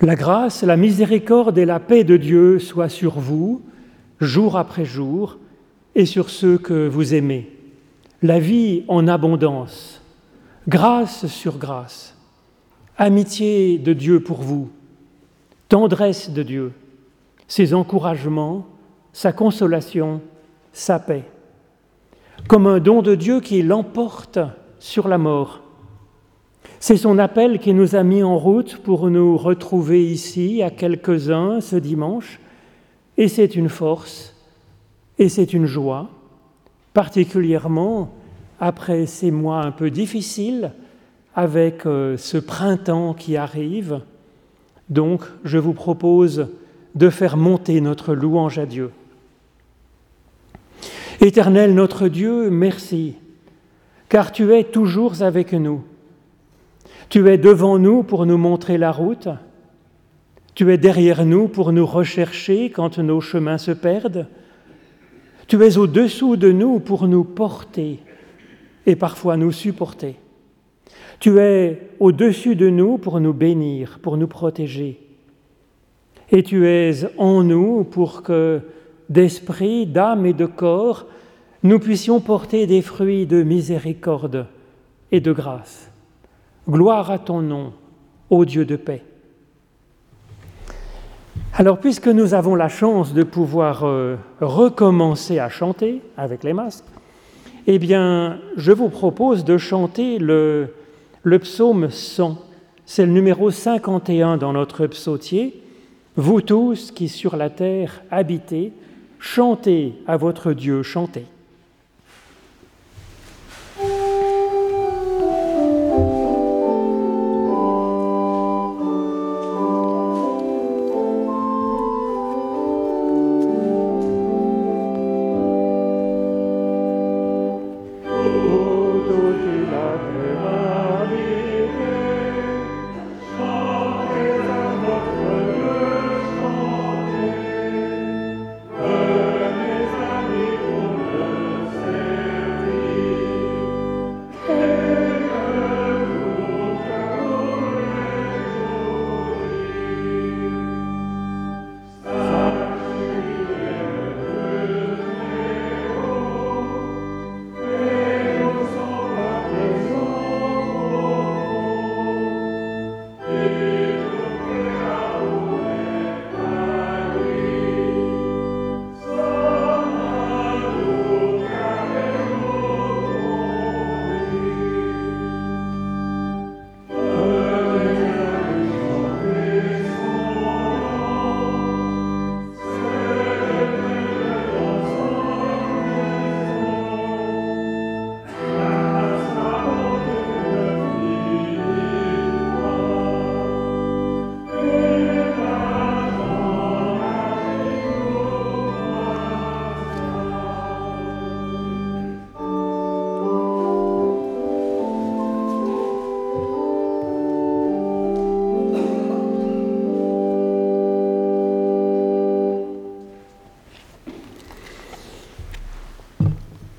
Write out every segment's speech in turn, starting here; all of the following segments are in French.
La grâce, la miséricorde et la paix de Dieu soient sur vous, jour après jour, et sur ceux que vous aimez. La vie en abondance, grâce sur grâce, amitié de Dieu pour vous, tendresse de Dieu, ses encouragements, sa consolation, sa paix, comme un don de Dieu qui l'emporte sur la mort c'est son appel qui nous a mis en route pour nous retrouver ici à quelques-uns ce dimanche, et c'est une force, et c'est une joie, particulièrement après ces mois un peu difficiles, avec euh, ce printemps qui arrive. Donc, je vous propose de faire monter notre louange à Dieu. Éternel notre Dieu, merci, car tu es toujours avec nous. Tu es devant nous pour nous montrer la route. Tu es derrière nous pour nous rechercher quand nos chemins se perdent. Tu es au-dessous de nous pour nous porter et parfois nous supporter. Tu es au-dessus de nous pour nous bénir, pour nous protéger. Et tu es en nous pour que d'esprit, d'âme et de corps, nous puissions porter des fruits de miséricorde et de grâce. Gloire à ton nom, ô Dieu de paix. Alors, puisque nous avons la chance de pouvoir euh, recommencer à chanter avec les masques, eh bien, je vous propose de chanter le, le psaume 100. C'est le numéro 51 dans notre psautier. Vous tous qui sur la terre habitez, chantez à votre Dieu, chantez.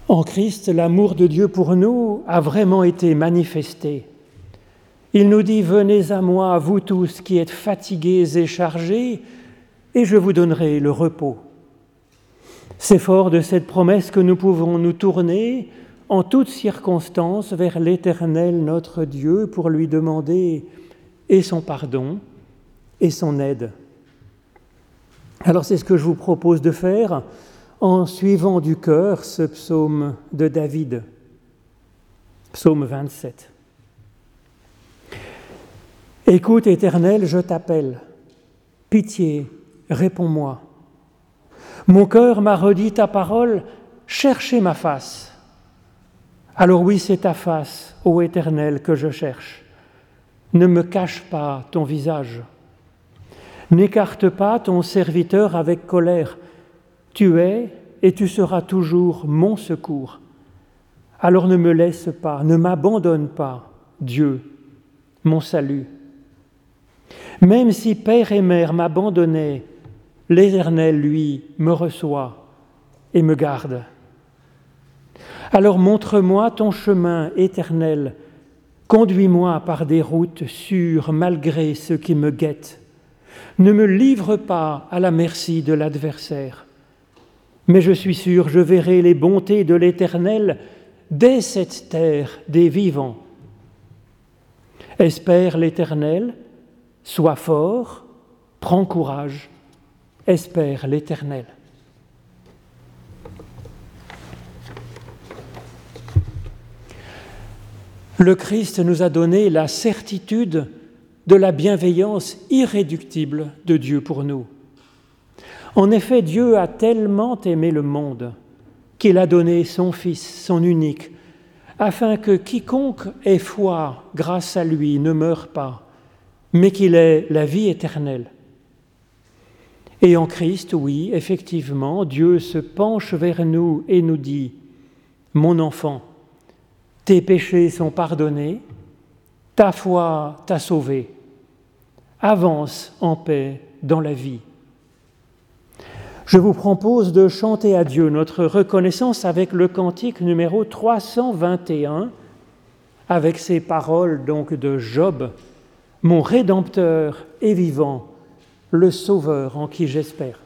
En Christ, l'amour de Dieu pour nous a vraiment été manifesté. Il nous dit, venez à moi, vous tous qui êtes fatigués et chargés, et je vous donnerai le repos. C'est fort de cette promesse que nous pouvons nous tourner en toutes circonstances vers l'Éternel notre Dieu pour lui demander et son pardon et son aide. Alors c'est ce que je vous propose de faire en suivant du cœur ce psaume de David, psaume 27. Écoute, Éternel, je t'appelle. Pitié, réponds-moi. Mon cœur m'a redit ta parole, cherchez ma face. Alors oui, c'est ta face, ô Éternel, que je cherche. Ne me cache pas ton visage. N'écarte pas ton serviteur avec colère. Tu es et tu seras toujours mon secours. Alors ne me laisse pas, ne m'abandonne pas, Dieu, mon salut. Même si père et mère m'abandonnaient, l'Éternel, lui, me reçoit et me garde. Alors montre-moi ton chemin éternel, conduis-moi par des routes sûres malgré ce qui me guette. Ne me livre pas à la merci de l'adversaire. Mais je suis sûr, je verrai les bontés de l'Éternel dès cette terre des vivants. Espère l'Éternel, sois fort, prends courage, espère l'Éternel. Le Christ nous a donné la certitude de la bienveillance irréductible de Dieu pour nous. En effet, Dieu a tellement aimé le monde qu'il a donné son Fils, son unique, afin que quiconque ait foi grâce à lui ne meure pas, mais qu'il ait la vie éternelle. Et en Christ, oui, effectivement, Dieu se penche vers nous et nous dit, Mon enfant, tes péchés sont pardonnés, ta foi t'a sauvé, avance en paix dans la vie. Je vous propose de chanter à Dieu notre reconnaissance avec le cantique numéro 321, avec ces paroles donc de Job, Mon Rédempteur est vivant, le Sauveur en qui j'espère.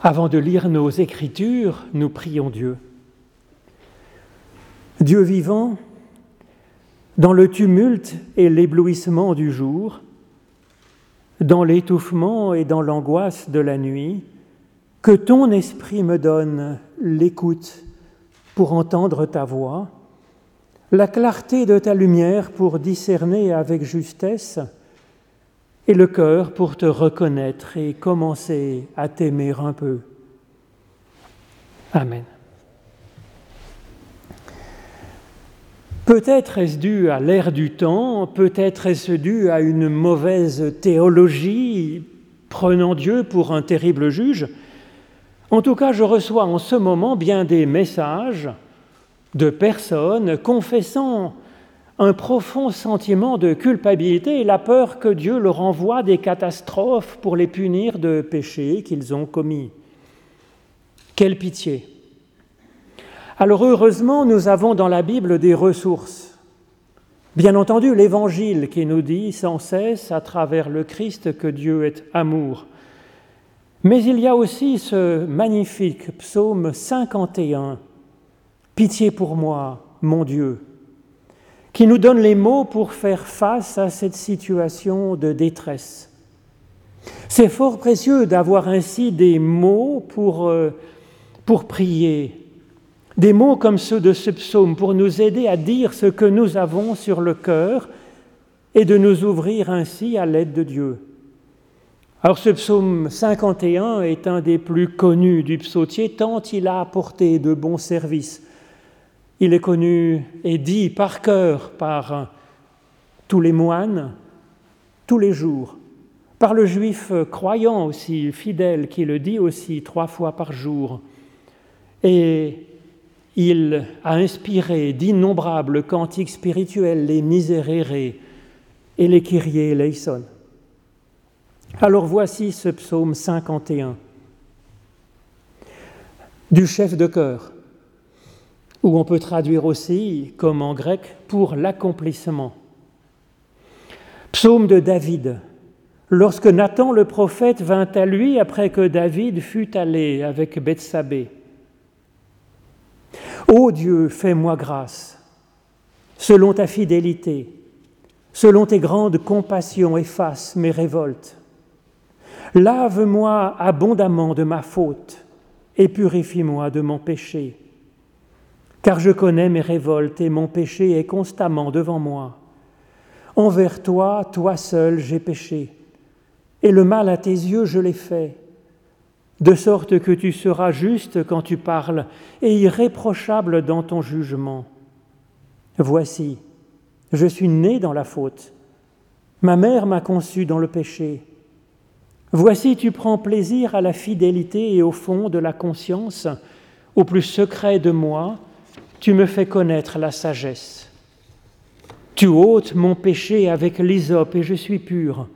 Avant de lire nos Écritures, nous prions Dieu. Dieu vivant, dans le tumulte et l'éblouissement du jour, dans l'étouffement et dans l'angoisse de la nuit, que ton esprit me donne l'écoute pour entendre ta voix, la clarté de ta lumière pour discerner avec justesse, et le cœur pour te reconnaître et commencer à t'aimer un peu. Amen. Peut-être est-ce dû à l'ère du temps, peut-être est-ce dû à une mauvaise théologie, prenant Dieu pour un terrible juge. En tout cas, je reçois en ce moment bien des messages de personnes confessant un profond sentiment de culpabilité et la peur que Dieu leur envoie des catastrophes pour les punir de péchés qu'ils ont commis. Quelle pitié Alors heureusement, nous avons dans la Bible des ressources. Bien entendu, l'Évangile qui nous dit sans cesse à travers le Christ que Dieu est amour. Mais il y a aussi ce magnifique psaume 51 Pitié pour moi, mon Dieu, qui nous donne les mots pour faire face à cette situation de détresse. C'est fort précieux d'avoir ainsi des mots pour, euh, pour prier, des mots comme ceux de ce psaume pour nous aider à dire ce que nous avons sur le cœur et de nous ouvrir ainsi à l'aide de Dieu. Alors ce psaume 51 est un des plus connus du psautier tant il a apporté de bons services. Il est connu et dit par cœur par tous les moines, tous les jours, par le juif croyant aussi, fidèle, qui le dit aussi trois fois par jour. Et il a inspiré d'innombrables cantiques spirituels, les misérérés et les kyrie eleison. Alors voici ce psaume 51 du chef de chœur, où on peut traduire aussi, comme en grec, pour l'accomplissement. Psaume de David, lorsque Nathan le prophète vint à lui après que David fut allé avec Bethsabée. Ô Dieu, fais-moi grâce, selon ta fidélité, selon tes grandes compassions, efface mes révoltes. Lave-moi abondamment de ma faute et purifie-moi de mon péché. Car je connais mes révoltes et mon péché est constamment devant moi. Envers toi, toi seul, j'ai péché, et le mal à tes yeux, je l'ai fait, de sorte que tu seras juste quand tu parles et irréprochable dans ton jugement. Voici, je suis né dans la faute, ma mère m'a conçu dans le péché. Voici, tu prends plaisir à la fidélité et au fond de la conscience, au plus secret de moi, tu me fais connaître la sagesse. Tu ôtes mon péché avec l'hysope et je suis pur.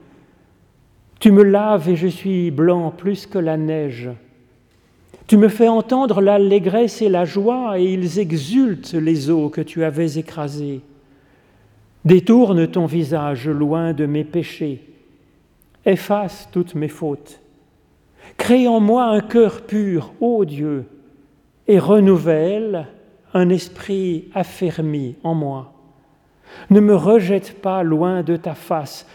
Tu me laves et je suis blanc plus que la neige. Tu me fais entendre l'allégresse et la joie et ils exultent les eaux que tu avais écrasées. Détourne ton visage loin de mes péchés efface toutes mes fautes. Crée en moi un cœur pur, ô Dieu, et renouvelle un esprit affermi en moi. Ne me rejette pas loin de ta face,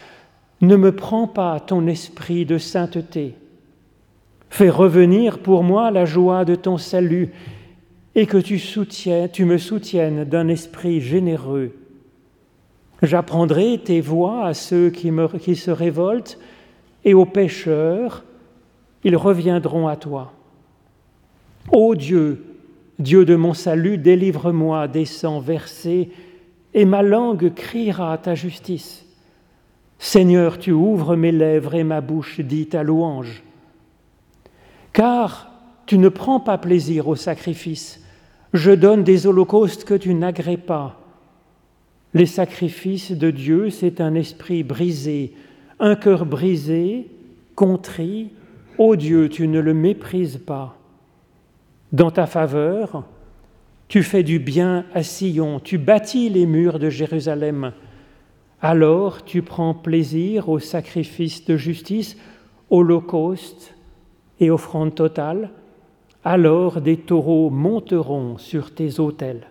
ne me prends pas ton esprit de sainteté. Fais revenir pour moi la joie de ton salut et que tu me soutiennes d'un esprit généreux. J'apprendrai tes voix à ceux qui, qui se révoltent et aux pécheurs, ils reviendront à toi. Ô Dieu, Dieu de mon salut, délivre-moi des sangs versés, et ma langue criera ta justice. Seigneur, tu ouvres mes lèvres et ma bouche dit ta louange. Car tu ne prends pas plaisir au sacrifice, je donne des holocaustes que tu n'agrées pas. Les sacrifices de Dieu, c'est un esprit brisé, un cœur brisé, contrit, ô Dieu, tu ne le méprises pas. Dans ta faveur, tu fais du bien à Sion, tu bâtis les murs de Jérusalem. Alors tu prends plaisir au sacrifice de justice, holocauste et offrande totale. Alors des taureaux monteront sur tes autels.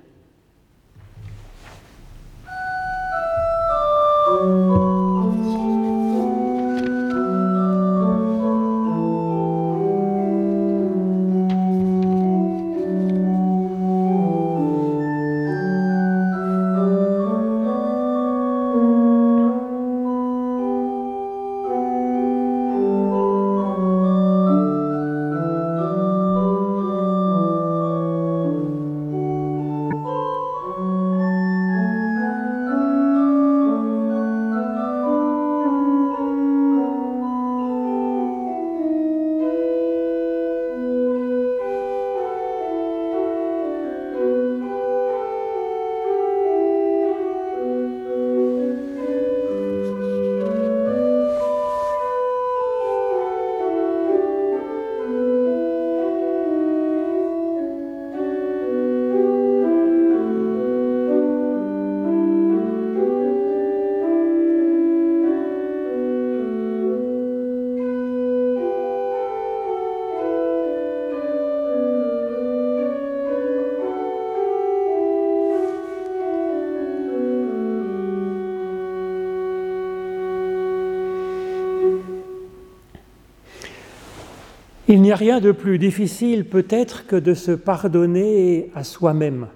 Il n'y a rien de plus difficile peut-être que de se pardonner à soi-même,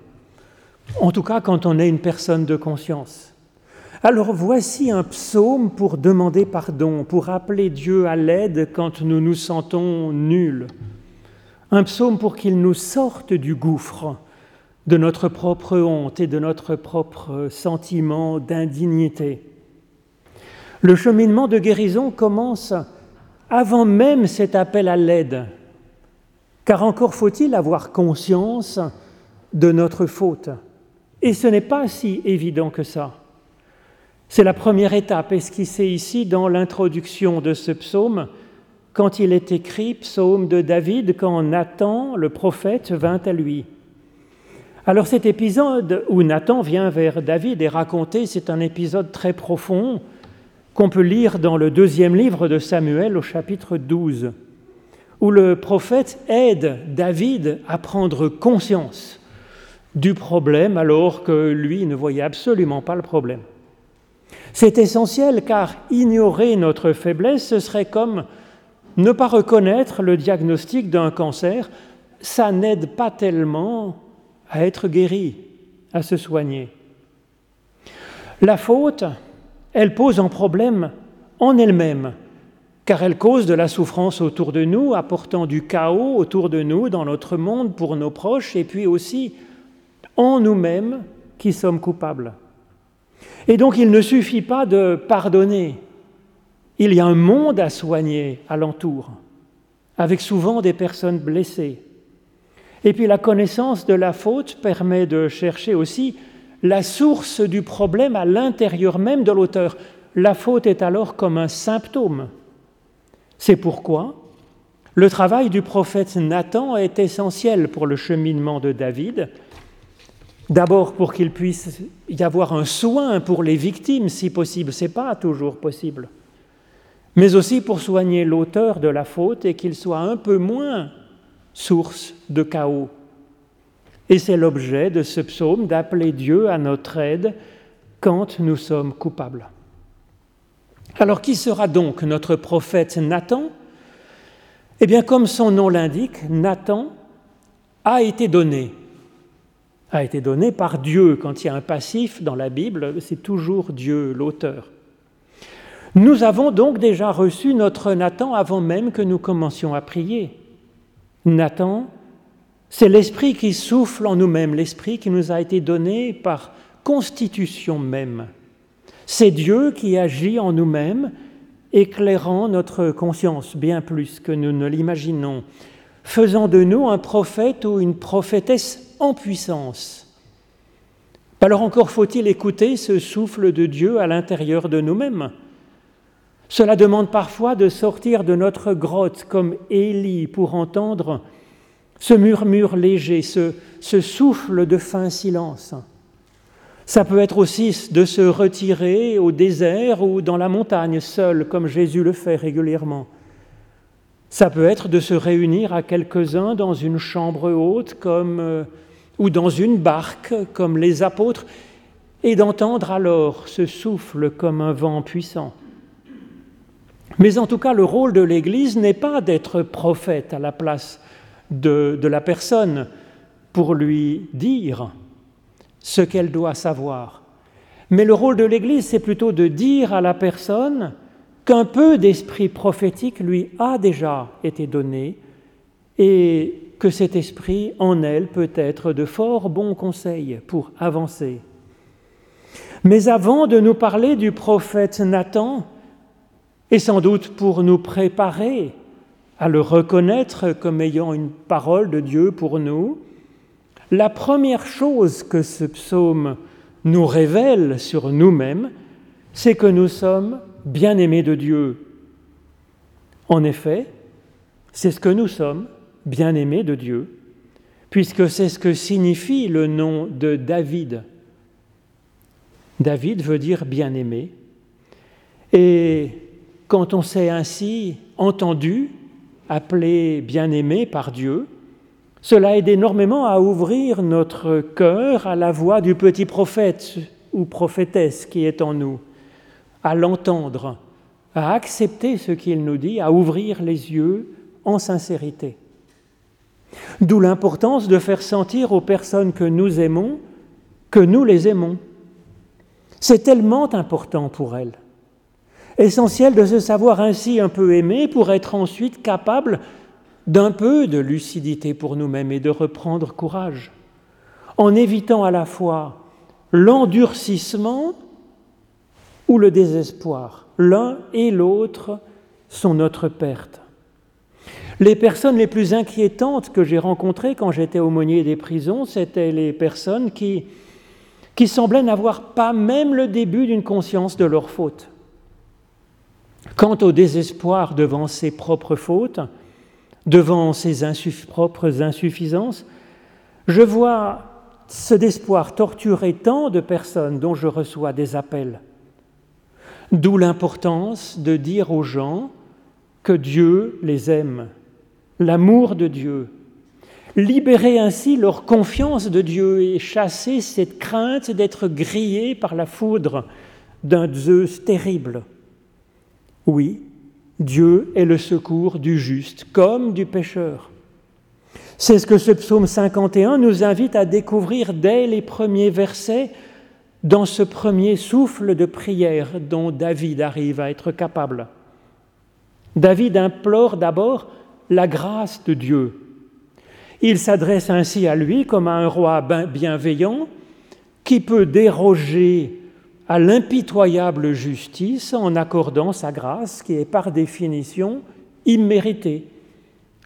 en tout cas quand on est une personne de conscience. Alors voici un psaume pour demander pardon, pour appeler Dieu à l'aide quand nous nous sentons nuls. Un psaume pour qu'il nous sorte du gouffre de notre propre honte et de notre propre sentiment d'indignité. Le cheminement de guérison commence avant même cet appel à l'aide, car encore faut-il avoir conscience de notre faute. Et ce n'est pas si évident que ça. C'est la première étape esquissée ici dans l'introduction de ce psaume, quand il est écrit psaume de David, quand Nathan, le prophète, vint à lui. Alors cet épisode où Nathan vient vers David et raconté, c'est un épisode très profond qu'on peut lire dans le deuxième livre de Samuel au chapitre 12, où le prophète aide David à prendre conscience du problème alors que lui ne voyait absolument pas le problème. C'est essentiel car ignorer notre faiblesse, ce serait comme ne pas reconnaître le diagnostic d'un cancer. Ça n'aide pas tellement à être guéri, à se soigner. La faute, elle pose un problème en elle-même, car elle cause de la souffrance autour de nous, apportant du chaos autour de nous, dans notre monde, pour nos proches, et puis aussi en nous-mêmes qui sommes coupables. Et donc il ne suffit pas de pardonner, il y a un monde à soigner alentour, avec souvent des personnes blessées. Et puis la connaissance de la faute permet de chercher aussi la source du problème à l'intérieur même de l'auteur. La faute est alors comme un symptôme. C'est pourquoi le travail du prophète Nathan est essentiel pour le cheminement de David. D'abord pour qu'il puisse y avoir un soin pour les victimes, si possible, ce n'est pas toujours possible, mais aussi pour soigner l'auteur de la faute et qu'il soit un peu moins source de chaos et c'est l'objet de ce psaume d'appeler Dieu à notre aide quand nous sommes coupables. Alors qui sera donc notre prophète Nathan? Eh bien comme son nom l'indique, Nathan a été donné. A été donné par Dieu. Quand il y a un passif dans la Bible, c'est toujours Dieu, l'auteur. Nous avons donc déjà reçu notre Nathan avant même que nous commencions à prier. Nathan c'est l'esprit qui souffle en nous-mêmes, l'esprit qui nous a été donné par constitution même. C'est Dieu qui agit en nous-mêmes, éclairant notre conscience bien plus que nous ne l'imaginons, faisant de nous un prophète ou une prophétesse en puissance. Alors encore faut-il écouter ce souffle de Dieu à l'intérieur de nous-mêmes. Cela demande parfois de sortir de notre grotte comme Élie pour entendre ce murmure léger, ce, souffle de fin silence. Ça peut être aussi de se retirer au désert ou dans la montagne seul, comme Jésus le fait régulièrement. Ça peut être de se réunir à quelques-uns dans une chambre haute comme, euh, ou dans une barque comme les apôtres et d'entendre alors ce souffle comme un vent puissant. Mais en tout cas, le rôle de l'Église n'est pas d'être prophète à la place de, la personne pour lui dire ce qu'elle doit savoir. Mais le rôle de l'Église, c'est plutôt de dire à la personne qu'un peu d'esprit prophétique lui a déjà été donné et que cet esprit en elle peut être de fort bons conseils pour avancer. Mais avant de nous parler du prophète Nathan, et sans doute pour nous préparer à le reconnaître comme ayant une parole de Dieu pour nous, la première chose que ce psaume nous révèle sur nous-mêmes, c'est que nous sommes bien-aimés de Dieu. En effet, c'est ce que nous sommes, bien-aimés de Dieu, puisque c'est ce que signifie le nom de David. David veut dire bien-aimé. Et quand on s'est ainsi entendu appelé bien-aimé par Dieu, cela aide énormément à ouvrir notre cœur à la voix du petit prophète ou prophétesse qui est en nous, à l'entendre, à accepter ce qu'il nous dit, à ouvrir les yeux en sincérité. D'où l'importance de faire sentir aux personnes que nous aimons que nous les aimons. C'est tellement important pour elles. Essentiel de se savoir ainsi un peu aimé pour être ensuite capable d'un peu de lucidité pour nous-mêmes et de reprendre courage, en évitant à la fois l'endurcissement ou le désespoir. L'un et l'autre sont notre perte. Les personnes les plus inquiétantes que j'ai rencontrées quand j'étais aumônier des prisons, c'étaient les personnes qui, semblaient n'avoir pas même le début d'une conscience de leur faute. Quant au désespoir devant ses propres fautes, devant ses propres insuffisances, je vois ce désespoir torturer tant de personnes dont je reçois des appels. D'où l'importance de dire aux gens que Dieu les aime, l'amour de Dieu, libérer ainsi leur confiance de Dieu et chasser cette crainte d'être grillés par la foudre d'un Zeus terrible. Oui, Dieu est le secours du juste comme du pécheur. C'est ce que ce psaume 51 nous invite à découvrir dès les premiers versets dans ce premier souffle de prière dont David arrive à être capable. David implore d'abord la grâce de Dieu. Il s'adresse ainsi à lui comme à un roi bienveillant qui peut déroger à l'impitoyable justice en accordant sa grâce qui est par définition imméritée,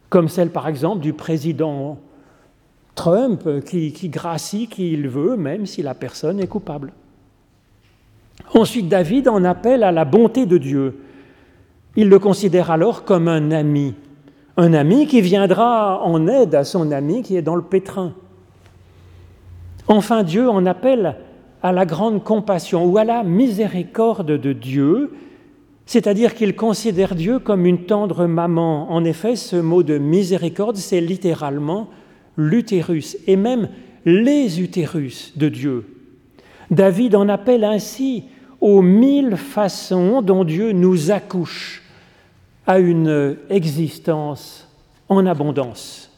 comme celle par exemple du président Trump qui, qui gracie qui il veut, même si la personne est coupable. Ensuite, David en appelle à la bonté de Dieu. Il le considère alors comme un ami, un ami qui viendra en aide à son ami qui est dans le pétrin. Enfin, Dieu en appelle à la grande compassion ou à la miséricorde de Dieu, c'est-à-dire qu'il considère Dieu comme une tendre maman. En effet, ce mot de miséricorde, c'est littéralement l'utérus et même les utérus de Dieu. David en appelle ainsi aux mille façons dont Dieu nous accouche à une existence en abondance.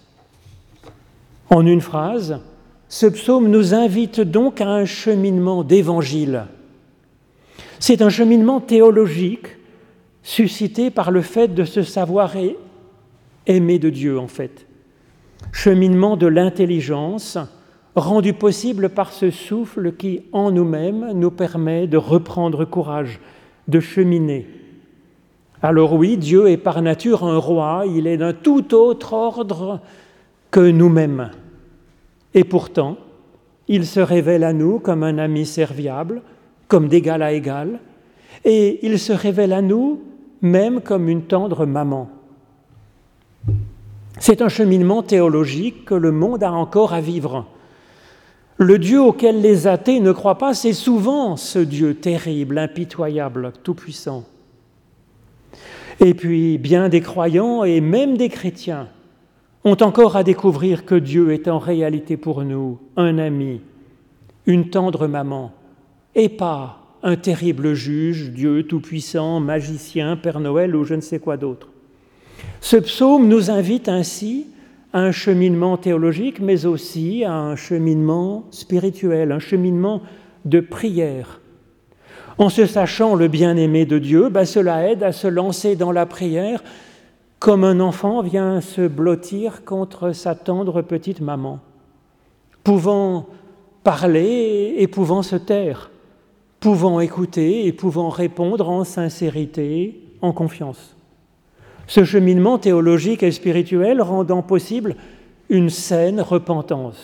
En une phrase, ce psaume nous invite donc à un cheminement d'évangile. C'est un cheminement théologique suscité par le fait de se savoir aimer de Dieu, en fait. Cheminement de l'intelligence rendu possible par ce souffle qui, en nous-mêmes, nous permet de reprendre courage, de cheminer. Alors oui, Dieu est par nature un roi, il est d'un tout autre ordre que nous-mêmes. Et pourtant, il se révèle à nous comme un ami serviable, comme d'égal à égal, et il se révèle à nous même comme une tendre maman. C'est un cheminement théologique que le monde a encore à vivre. Le Dieu auquel les athées ne croient pas, c'est souvent ce Dieu terrible, impitoyable, tout-puissant. Et puis, bien des croyants et même des chrétiens ont encore à découvrir que Dieu est en réalité pour nous un ami, une tendre maman, et pas un terrible juge, Dieu tout-puissant, magicien, Père Noël ou je ne sais quoi d'autre. Ce psaume nous invite ainsi à un cheminement théologique, mais aussi à un cheminement spirituel, un cheminement de prière. En se sachant le bien-aimé de Dieu, ben cela aide à se lancer dans la prière comme un enfant vient se blottir contre sa tendre petite maman, pouvant parler et pouvant se taire, pouvant écouter et pouvant répondre en sincérité, en confiance. Ce cheminement théologique et spirituel rendant possible une saine repentance,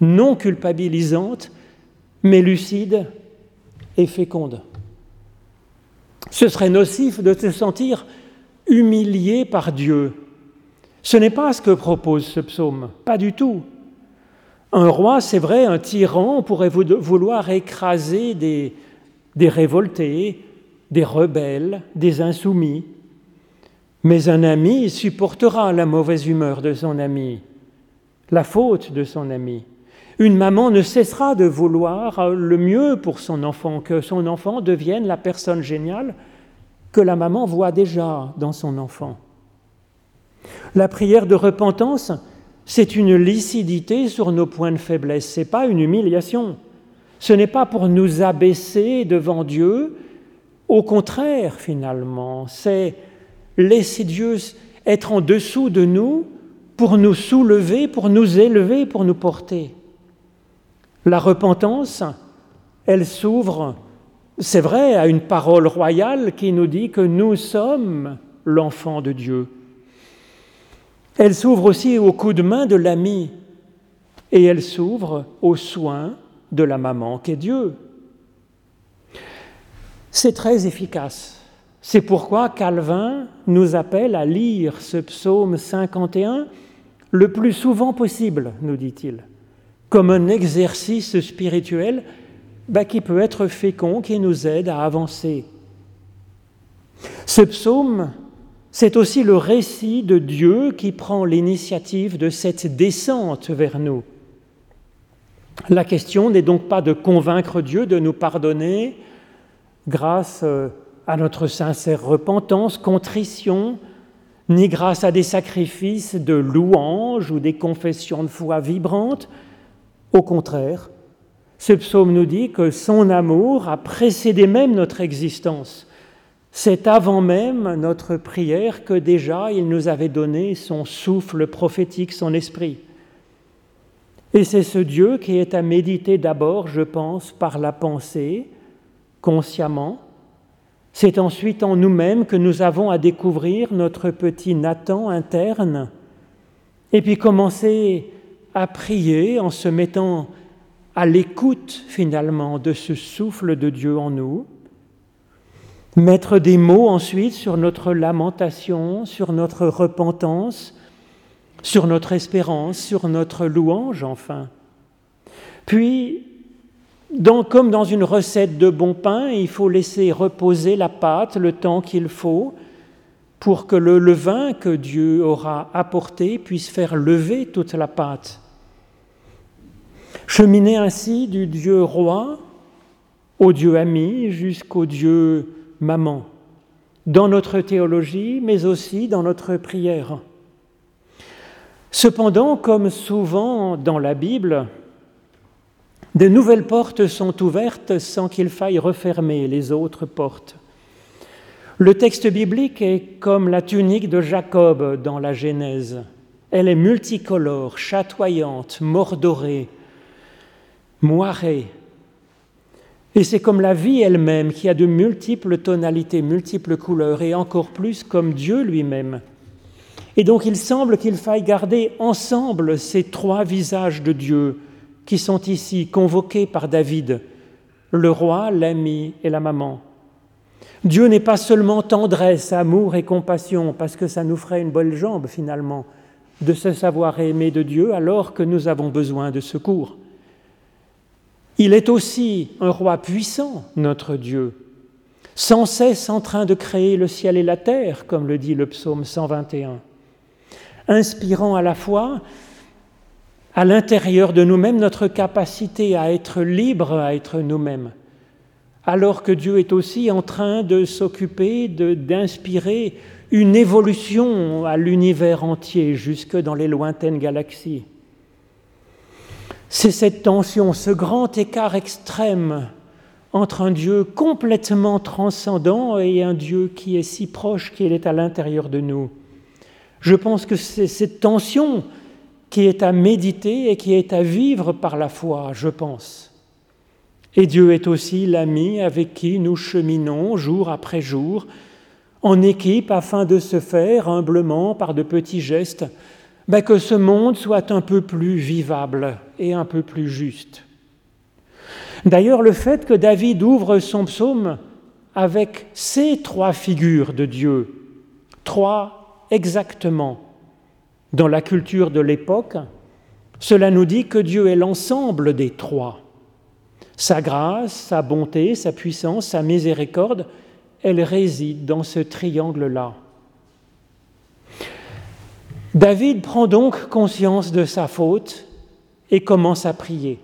non culpabilisante, mais lucide et féconde. Ce serait nocif de se sentir humilié par Dieu. Ce n'est pas ce que propose ce psaume, pas du tout. Un roi, c'est vrai, un tyran pourrait vouloir écraser des, des révoltés, des rebelles, des insoumis. Mais un ami supportera la mauvaise humeur de son ami, la faute de son ami. Une maman ne cessera de vouloir le mieux pour son enfant, que son enfant devienne la personne géniale que la maman voit déjà dans son enfant. La prière de repentance, c'est une lucidité sur nos points de faiblesse, ce n'est pas une humiliation. Ce n'est pas pour nous abaisser devant Dieu, au contraire finalement, c'est laisser Dieu être en dessous de nous pour nous soulever, pour nous élever, pour nous porter. La repentance, elle s'ouvre, c'est vrai, à une parole royale qui nous dit que nous sommes l'enfant de Dieu. Elle s'ouvre aussi au coup de main de l'ami et elle s'ouvre aux soins de la maman qu'est Dieu. C'est très efficace. C'est pourquoi Calvin nous appelle à lire ce psaume 51 le plus souvent possible, nous dit-il, comme un exercice spirituel bah, qui peut être fécond, qui nous aide à avancer. Ce psaume, c'est aussi le récit de Dieu qui prend l'initiative de cette descente vers nous. La question n'est donc pas de convaincre Dieu de nous pardonner grâce euh, à notre sincère repentance, contrition, ni grâce à des sacrifices de louanges ou des confessions de foi vibrantes. Au contraire, ce psaume nous dit que son amour a précédé même notre existence. C'est avant même notre prière que déjà il nous avait donné son souffle prophétique, son esprit. Et c'est ce Dieu qui est à méditer d'abord, je pense, par la pensée, consciemment. C'est ensuite en nous-mêmes que nous avons à découvrir notre petit Nathan interne, et puis commencer à prier en se mettant à l'écoute finalement de ce souffle de Dieu en nous, mettre des mots ensuite sur notre lamentation, sur notre repentance, sur notre espérance, sur notre louange enfin. Puis, comme dans une recette de bon pain, il faut laisser reposer la pâte le temps qu'il faut pour que le levain que Dieu aura apporté puisse faire lever toute la pâte. Cheminer ainsi du Dieu roi au Dieu ami jusqu'au Dieu maman, dans notre théologie, mais aussi dans notre prière. Cependant, comme souvent dans la Bible, de nouvelles portes sont ouvertes sans qu'il faille refermer les autres portes. Le texte biblique est comme la tunique de Jacob dans la Genèse. Elle est multicolore, chatoyante, mordorée, moirée. Et c'est comme la vie elle-même qui a de multiples tonalités, multiples couleurs, et encore plus comme Dieu lui-même. Et donc il semble qu'il faille garder ensemble ces trois visages de Dieu qui sont ici convoqués par David, le roi, l'ami et la maman. Dieu n'est pas seulement tendresse, amour et compassion, parce que ça nous ferait une bonne jambe finalement de se savoir aimer de Dieu alors que nous avons besoin de secours. Il est aussi un roi puissant, notre Dieu, sans cesse en train de créer le ciel et la terre, comme le dit le psaume 121 inspirant à la fois à l'intérieur de nous-mêmes notre capacité à être libre, à être nous-mêmes, alors que Dieu est aussi en train de s'occuper d'inspirer une évolution à l'univers entier, jusque dans les lointaines galaxies. C'est cette tension, ce grand écart extrême entre un Dieu complètement transcendant et un Dieu qui est si proche qu'il est à l'intérieur de nous. Je pense que c'est cette tension qui est à méditer et qui est à vivre par la foi, je pense. Et Dieu est aussi l'ami avec qui nous cheminons jour après jour, en équipe, afin de se faire humblement, par de petits gestes, ben, que ce monde soit un peu plus vivable et un peu plus juste. D'ailleurs, le fait que David ouvre son psaume avec ces trois figures de Dieu, trois exactement dans la culture de l'époque, cela nous dit que Dieu est l'ensemble des trois. Sa grâce, sa bonté, sa puissance, sa miséricorde, elle réside dans ce triangle-là. David prend donc conscience de sa faute et commence à prier.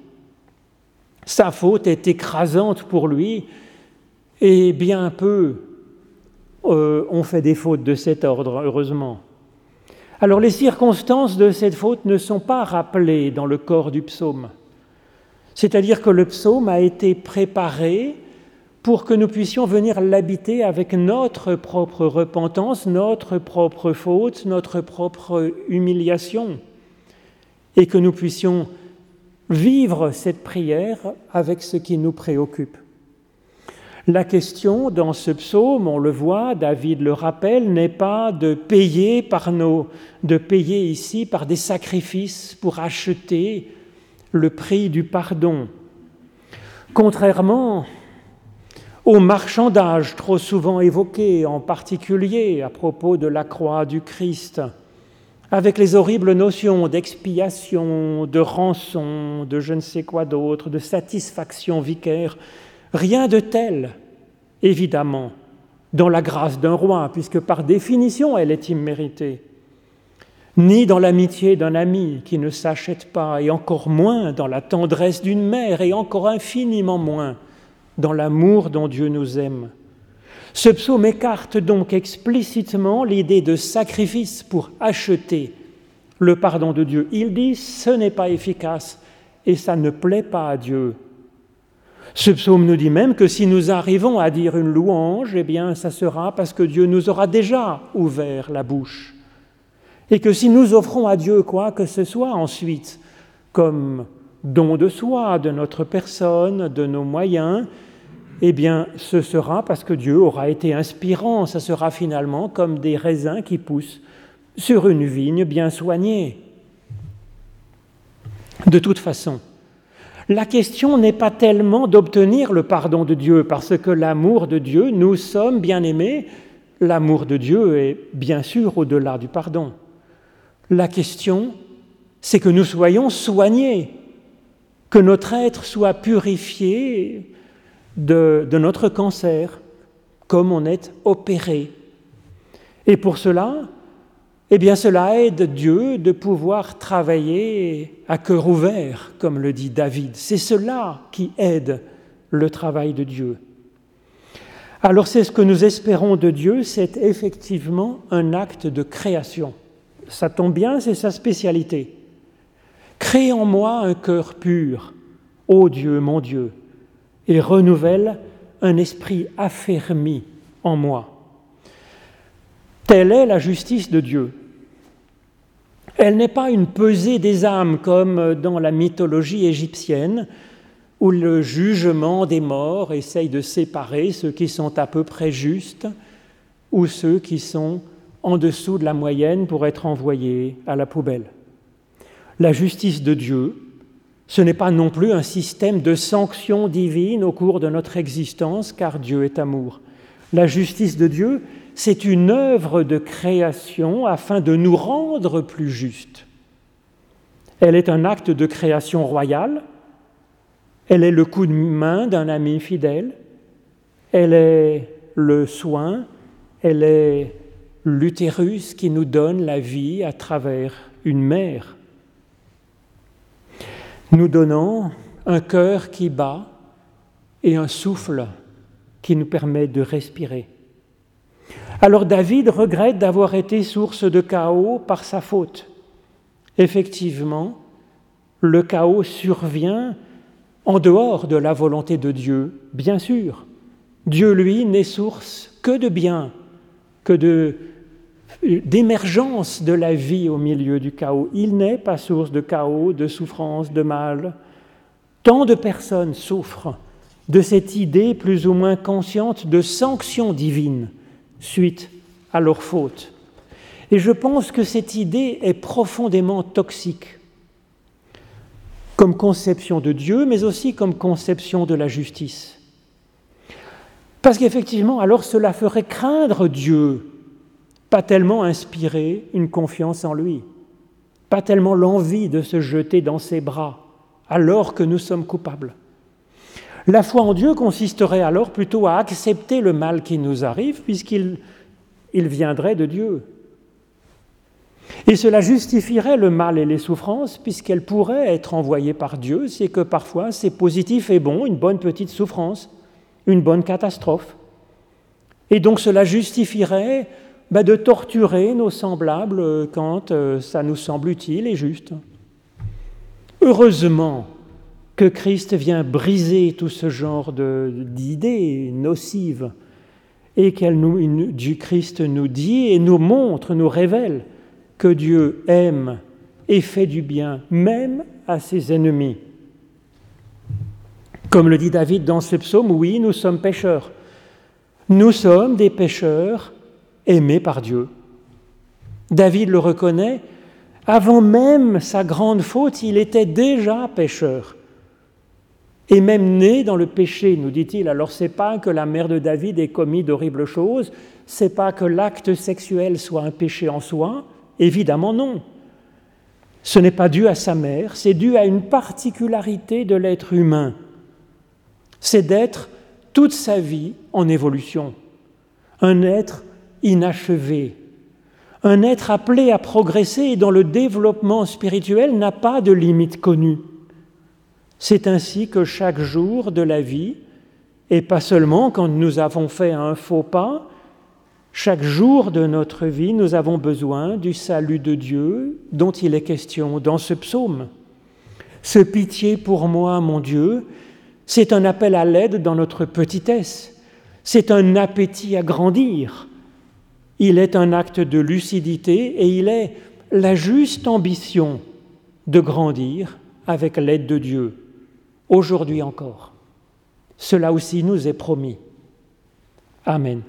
Sa faute est écrasante pour lui et bien peu euh, on fait des fautes de cet ordre, heureusement. Alors les circonstances de cette faute ne sont pas rappelées dans le corps du psaume. C'est-à-dire que le psaume a été préparé pour que nous puissions venir l'habiter avec notre propre repentance, notre propre faute, notre propre humiliation, et que nous puissions vivre cette prière avec ce qui nous préoccupe. La question dans ce psaume, on le voit, David le rappelle, n'est pas de payer par nos, de payer ici par des sacrifices pour acheter le prix du pardon. Contrairement au marchandage trop souvent évoqué, en particulier à propos de la croix du Christ, avec les horribles notions d'expiation, de rançon, de je ne sais quoi d'autre, de satisfaction vicaire, Rien de tel, évidemment, dans la grâce d'un roi, puisque par définition elle est imméritée, ni dans l'amitié d'un ami qui ne s'achète pas, et encore moins dans la tendresse d'une mère, et encore infiniment moins dans l'amour dont Dieu nous aime. Ce psaume écarte donc explicitement l'idée de sacrifice pour acheter le pardon de Dieu. Il dit ce n'est pas efficace et ça ne plaît pas à Dieu. Ce psaume nous dit même que si nous arrivons à dire une louange, eh bien, ça sera parce que Dieu nous aura déjà ouvert la bouche. Et que si nous offrons à Dieu quoi que ce soit ensuite, comme don de soi, de notre personne, de nos moyens, eh bien, ce sera parce que Dieu aura été inspirant. Ça sera finalement comme des raisins qui poussent sur une vigne bien soignée. De toute façon, la question n'est pas tellement d'obtenir le pardon de Dieu, parce que l'amour de Dieu, nous sommes bien aimés, l'amour de Dieu est bien sûr au-delà du pardon. La question, c'est que nous soyons soignés, que notre être soit purifié de, notre cancer, comme on est opéré. Et pour cela, eh bien cela aide Dieu de pouvoir travailler à cœur ouvert, comme le dit David. C'est cela qui aide le travail de Dieu. Alors c'est ce que nous espérons de Dieu, c'est effectivement un acte de création. Ça tombe bien, c'est sa spécialité. Crée en moi un cœur pur, ô Dieu, mon Dieu, et renouvelle un esprit affermi en moi. Telle est la justice de Dieu. Elle n'est pas une pesée des âmes comme dans la mythologie égyptienne, où le jugement des morts essaye de séparer ceux qui sont à peu près justes ou ceux qui sont en dessous de la moyenne pour être envoyés à la poubelle. La justice de Dieu, ce n'est pas non plus un système de sanctions divines au cours de notre existence, car Dieu est amour. La justice de Dieu, c'est une œuvre de création afin de nous rendre plus justes. Elle est un acte de création royale, elle est le coup de main d'un ami fidèle, elle est le soin, elle est l'utérus qui nous donne la vie à travers une mère, nous donnant un cœur qui bat et un souffle qui nous permet de respirer. Alors David regrette d'avoir été source de chaos par sa faute. Effectivement, le chaos survient en dehors de la volonté de Dieu, bien sûr. Dieu, lui, n'est source que de bien, que de d'émergence de la vie au milieu du chaos. Il n'est pas source de chaos, de souffrance, de mal. Tant de personnes souffrent de cette idée plus ou moins consciente de sanction divine suite à leur faute. Et je pense que cette idée est profondément toxique comme conception de Dieu, mais aussi comme conception de la justice. Parce qu'effectivement, alors cela ferait craindre Dieu, pas tellement inspirer une confiance en lui, pas tellement l'envie de se jeter dans ses bras, alors que nous sommes coupables. La foi en Dieu consisterait alors plutôt à accepter le mal qui nous arrive, puisqu'il il viendrait de Dieu. Et cela justifierait le mal et les souffrances, puisqu'elles pourraient être envoyées par Dieu, c'est que parfois c'est positif et bon, une bonne petite souffrance, une bonne catastrophe. Et donc cela justifierait bah, de torturer nos semblables quand euh, ça nous semble utile et juste. Heureusement que Christ vient briser tout ce genre d'idées nocives et qu'elle du Christ nous dit et nous montre, nous révèle que Dieu aime et fait du bien même à ses ennemis. Comme le dit David dans ce psaume, oui, nous sommes pécheurs. Nous sommes des pécheurs aimés par Dieu. David le reconnaît, avant même sa grande faute, il était déjà pécheur. Et même né dans le péché, nous dit-il. Alors c'est pas que la mère de David ait commis d'horribles choses, c'est pas que l'acte sexuel soit un péché en soi, évidemment non. Ce n'est pas dû à sa mère, c'est dû à une particularité de l'être humain. C'est d'être toute sa vie en évolution, un être inachevé, un être appelé à progresser dont le développement spirituel n'a pas de limite connue. C'est ainsi que chaque jour de la vie, et pas seulement quand nous avons fait un faux pas, chaque jour de notre vie, nous avons besoin du salut de Dieu dont il est question dans ce psaume. Ce pitié pour moi, mon Dieu, c'est un appel à l'aide dans notre petitesse, c'est un appétit à grandir, il est un acte de lucidité et il est la juste ambition de grandir avec l'aide de Dieu, aujourd'hui encore. Cela aussi nous est promis. Amen.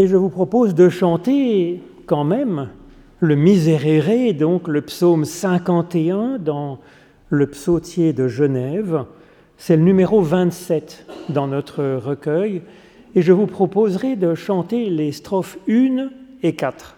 Et je vous propose de chanter quand même le Miserere, donc le psaume 51 dans le psautier de Genève. C'est le numéro 27 dans notre recueil. Et je vous proposerai de chanter les strophes 1 et 4.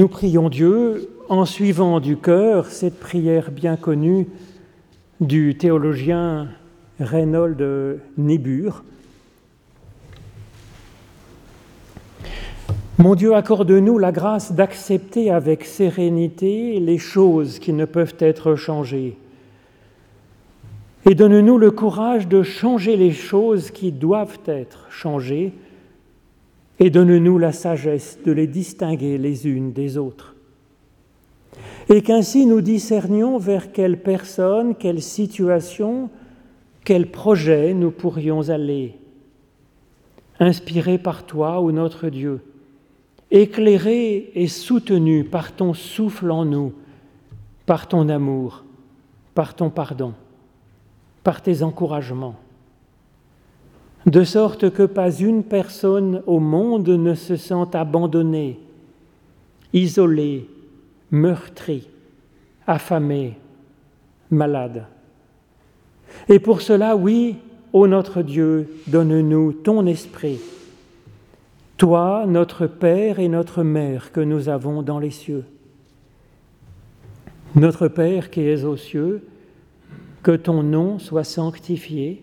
Nous prions Dieu en suivant du cœur cette prière bien connue du théologien Reynold Niebuhr. Mon Dieu, accorde-nous la grâce d'accepter avec sérénité les choses qui ne peuvent être changées. Et donne-nous le courage de changer les choses qui doivent être changées et donne-nous la sagesse de les distinguer les unes des autres. Et qu'ainsi nous discernions vers quelle personne, quelle situation, quel projet nous pourrions aller, inspirés par toi ou notre Dieu, éclairés et soutenus par ton souffle en nous, par ton amour, par ton pardon, par tes encouragements de sorte que pas une personne au monde ne se sent abandonnée, isolée, meurtrie, affamée, malade. Et pour cela, oui, ô notre Dieu, donne-nous ton esprit, toi, notre Père et notre Mère que nous avons dans les cieux. Notre Père qui es aux cieux, que ton nom soit sanctifié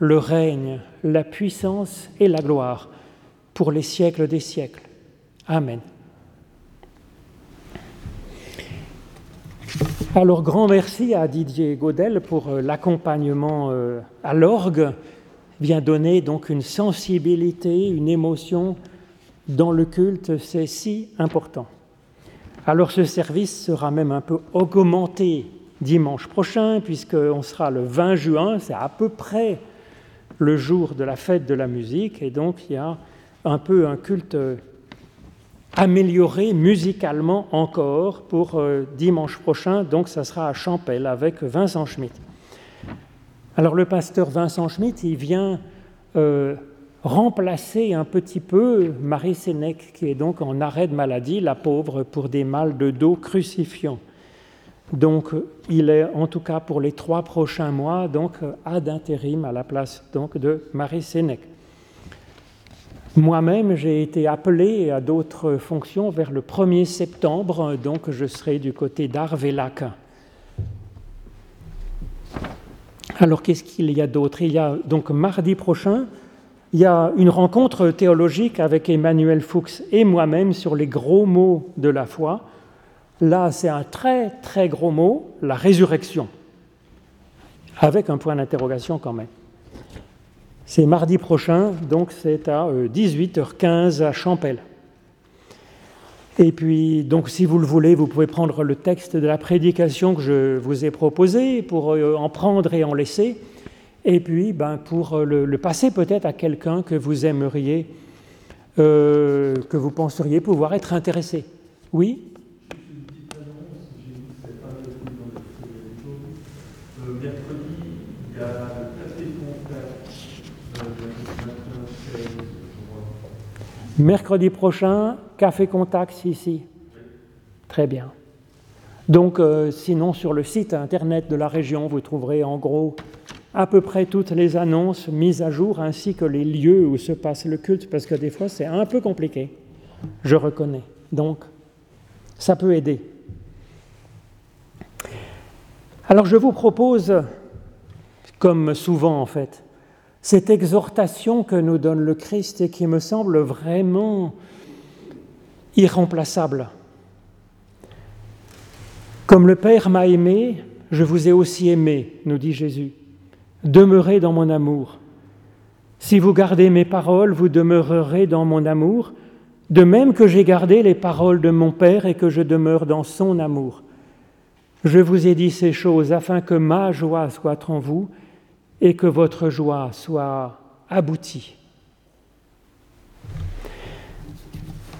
le règne, la puissance et la gloire pour les siècles des siècles. Amen. Alors grand merci à Didier Godel pour euh, l'accompagnement euh, à l'orgue, vient donner donc une sensibilité, une émotion dans le culte, c'est si important. Alors ce service sera même un peu augmenté dimanche prochain, puisqu'on sera le 20 juin, c'est à peu près le jour de la fête de la musique, et donc il y a un peu un culte amélioré musicalement encore pour euh, dimanche prochain, donc ça sera à Champel avec Vincent Schmitt. Alors le pasteur Vincent Schmitt, il vient euh, remplacer un petit peu Marie Sénèque, qui est donc en arrêt de maladie, la pauvre, pour des mal de dos crucifiants. Donc, il est en tout cas pour les trois prochains mois donc ad intérim à la place donc de Marie Sénèque. Moi-même, j'ai été appelé à d'autres fonctions vers le 1er septembre, donc je serai du côté d'Arvélac. Alors, qu'est-ce qu'il y a d'autre? Il y a donc mardi prochain, il y a une rencontre théologique avec Emmanuel Fuchs et moi-même sur les gros mots de la foi. Là, c'est un très très gros mot, la résurrection, avec un point d'interrogation quand même. C'est mardi prochain, donc c'est à 18h15 euh, à Champel. Et puis, donc, si vous le voulez, vous pouvez prendre le texte de la prédication que je vous ai proposé pour euh, en prendre et en laisser, et puis ben, pour euh, le, passer peut-être à quelqu'un que vous aimeriez, que vous penseriez pouvoir être intéressé. Oui? Mercredi prochain, café contact ici. Très bien. Donc, euh, sinon, sur le site internet de la région, vous trouverez en gros à peu près toutes les annonces mises à jour, ainsi que les lieux où se passe le culte, parce que des fois, c'est un peu compliqué, je reconnais. Donc, ça peut aider. Alors, je vous propose, comme souvent en fait, cette exhortation que nous donne le Christ et qui me semble vraiment irremplaçable. Comme le Père m'a aimé, je vous ai aussi aimé, nous dit Jésus. Demeurez dans mon amour. Si vous gardez mes paroles, vous demeurerez dans mon amour, de même que j'ai gardé les paroles de mon Père et que je demeure dans son amour. Je vous ai dit ces choses afin que ma joie soit en vous et que votre joie soit aboutie.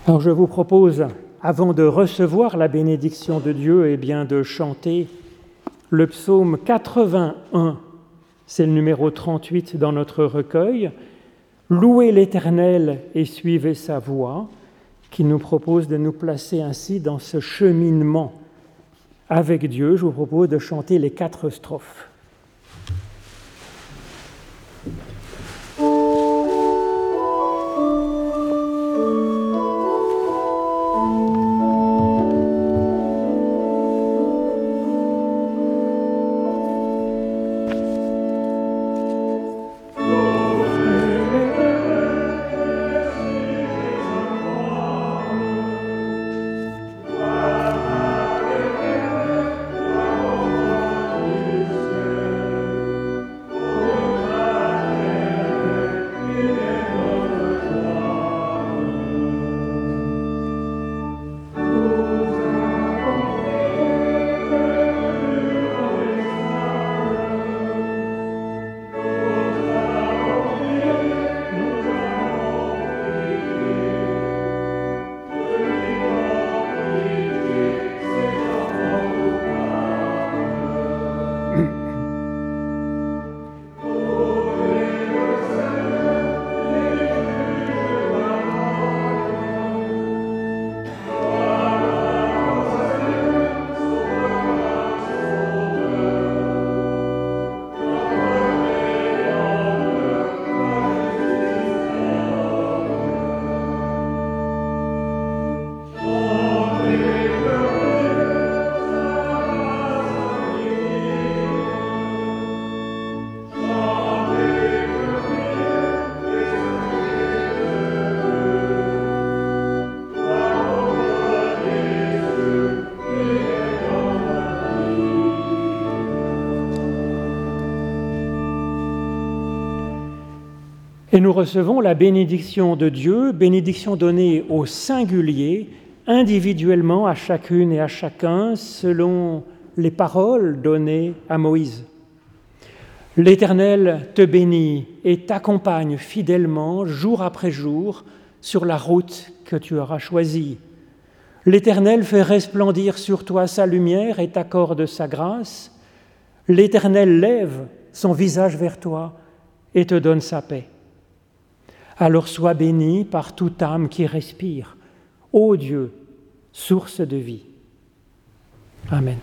Alors je vous propose, avant de recevoir la bénédiction de Dieu, eh bien de chanter le psaume 81. C'est le numéro 38 dans notre recueil. Louez l'Éternel et suivez sa voie qui nous propose de nous placer ainsi dans ce cheminement avec Dieu. Je vous propose de chanter les quatre strophes. Et nous recevons la bénédiction de Dieu, bénédiction donnée au singulier, individuellement à chacune et à chacun, selon les paroles données à Moïse. L'Éternel te bénit et t'accompagne fidèlement, jour après jour, sur la route que tu auras choisie. L'Éternel fait resplendir sur toi sa lumière et t'accorde sa grâce. L'Éternel lève son visage vers toi et te donne sa paix alors sois béni par toute âme qui respire. Ô Dieu, source de vie. Amen.